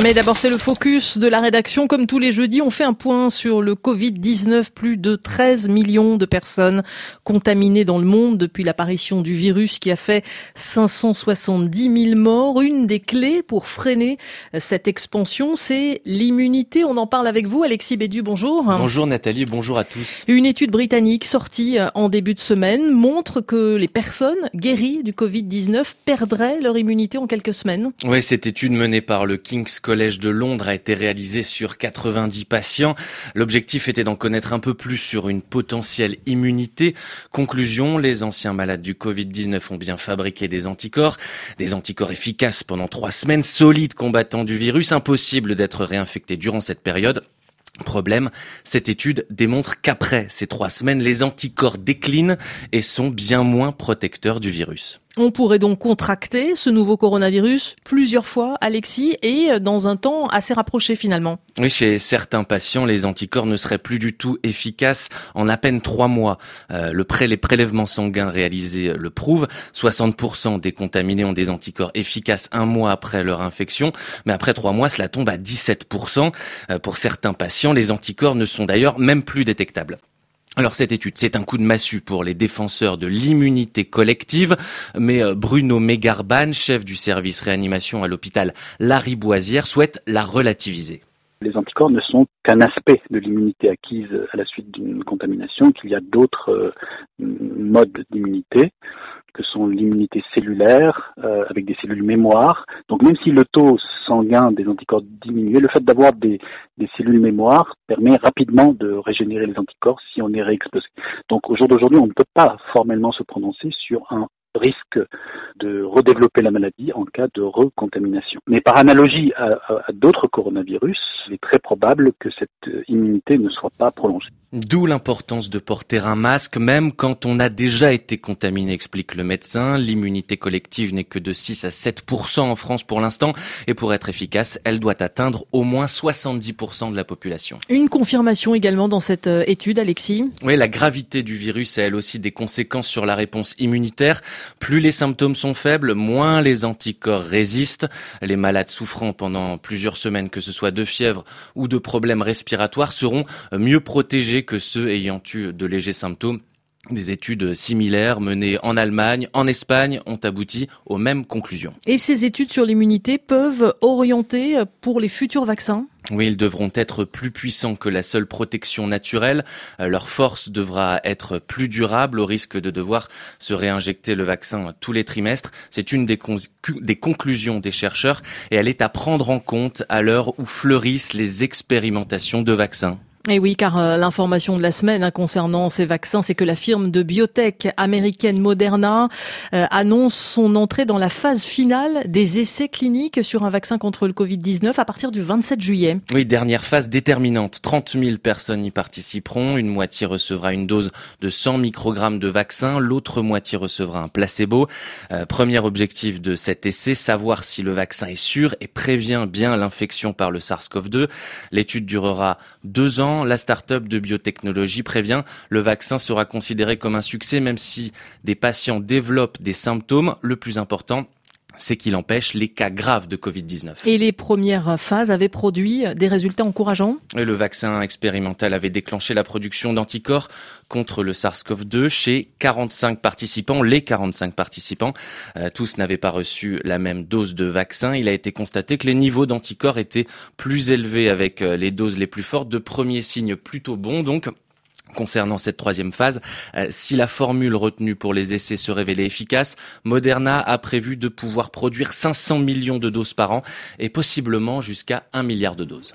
Mais d'abord, c'est le focus de la rédaction. Comme tous les jeudis, on fait un point sur le Covid-19. Plus de 13 millions de personnes contaminées dans le monde depuis l'apparition du virus qui a fait 570 000 morts. Une des clés pour freiner cette expansion, c'est l'immunité. On en parle avec vous, Alexis Bédu. Bonjour. Bonjour Nathalie, bonjour à tous. Une étude britannique sortie en début de semaine montre que les personnes guéries du Covid-19 perdraient leur immunité en quelques semaines. Oui, cette étude menée par le King's Collège de Londres a été réalisé sur 90 patients. L'objectif était d'en connaître un peu plus sur une potentielle immunité. Conclusion, les anciens malades du Covid-19 ont bien fabriqué des anticorps, des anticorps efficaces pendant trois semaines, solides combattants du virus, impossible d'être réinfecté durant cette période. Problème, cette étude démontre qu'après ces trois semaines, les anticorps déclinent et sont bien moins protecteurs du virus. On pourrait donc contracter ce nouveau coronavirus plusieurs fois, Alexis, et dans un temps assez rapproché finalement. Oui, chez certains patients, les anticorps ne seraient plus du tout efficaces en à peine trois mois. Euh, le les prélèvements sanguins réalisés le prouvent. 60% des contaminés ont des anticorps efficaces un mois après leur infection, mais après trois mois, cela tombe à 17%. Euh, pour certains patients, les anticorps ne sont d'ailleurs même plus détectables. Alors cette étude, c'est un coup de massue pour les défenseurs de l'immunité collective, mais euh, Bruno Mégarban, chef du service réanimation à l'hôpital Lariboisière, souhaite la relativiser. Les anticorps ne sont qu'un aspect de l'immunité acquise à la suite d'une contamination, qu'il y a d'autres euh, modes d'immunité que sont l'immunité cellulaire euh, avec des cellules mémoire. Donc même si le taux sanguin des anticorps diminue, le fait d'avoir des, des, cellules mémoire permet rapidement de régénérer les anticorps si on est réexposé. Donc au jour d'aujourd'hui, on ne peut pas formellement se prononcer sur un risque de redévelopper la maladie en cas de recontamination. Mais par analogie à, à d'autres coronavirus, il est très probable que cette immunité ne soit pas prolongée. D'où l'importance de porter un masque, même quand on a déjà été contaminé, explique le médecin. L'immunité collective n'est que de 6 à 7% en France pour l'instant, et pour être efficace, elle doit atteindre au moins 70 de la population. Une confirmation également dans cette euh, étude, Alexis. Oui, la gravité du virus a elle aussi des conséquences sur la réponse immunitaire. Plus les symptômes faibles, moins les anticorps résistent. Les malades souffrant pendant plusieurs semaines, que ce soit de fièvre ou de problèmes respiratoires, seront mieux protégés que ceux ayant eu de légers symptômes. Des études similaires menées en Allemagne, en Espagne ont abouti aux mêmes conclusions. Et ces études sur l'immunité peuvent orienter pour les futurs vaccins? Oui, ils devront être plus puissants que la seule protection naturelle. Leur force devra être plus durable au risque de devoir se réinjecter le vaccin tous les trimestres. C'est une des, des, conclusions des chercheurs et elle est à prendre en compte à l'heure où fleurissent les expérimentations de vaccins. Et oui, car euh, l'information de la semaine hein, concernant ces vaccins, c'est que la firme de biotech américaine Moderna euh, annonce son entrée dans la phase finale des essais cliniques sur un vaccin contre le Covid-19 à partir du 27 juillet. Oui, dernière phase déterminante. 30 000 personnes y participeront. Une moitié recevra une dose de 100 microgrammes de vaccin. L'autre moitié recevra un placebo. Euh, premier objectif de cet essai, savoir si le vaccin est sûr et prévient bien l'infection par le SARS-CoV-2. L'étude durera deux ans la start-up de biotechnologie prévient, le vaccin sera considéré comme un succès même si des patients développent des symptômes. Le plus important, c'est qu'il empêche les cas graves de Covid-19. Et les premières phases avaient produit des résultats encourageants? Le vaccin expérimental avait déclenché la production d'anticorps contre le SARS-CoV-2 chez 45 participants, les 45 participants. Euh, tous n'avaient pas reçu la même dose de vaccin. Il a été constaté que les niveaux d'anticorps étaient plus élevés avec euh, les doses les plus fortes, de premiers signes plutôt bons donc Concernant cette troisième phase, euh, si la formule retenue pour les essais se révélait efficace, Moderna a prévu de pouvoir produire 500 millions de doses par an et possiblement jusqu'à 1 milliard de doses.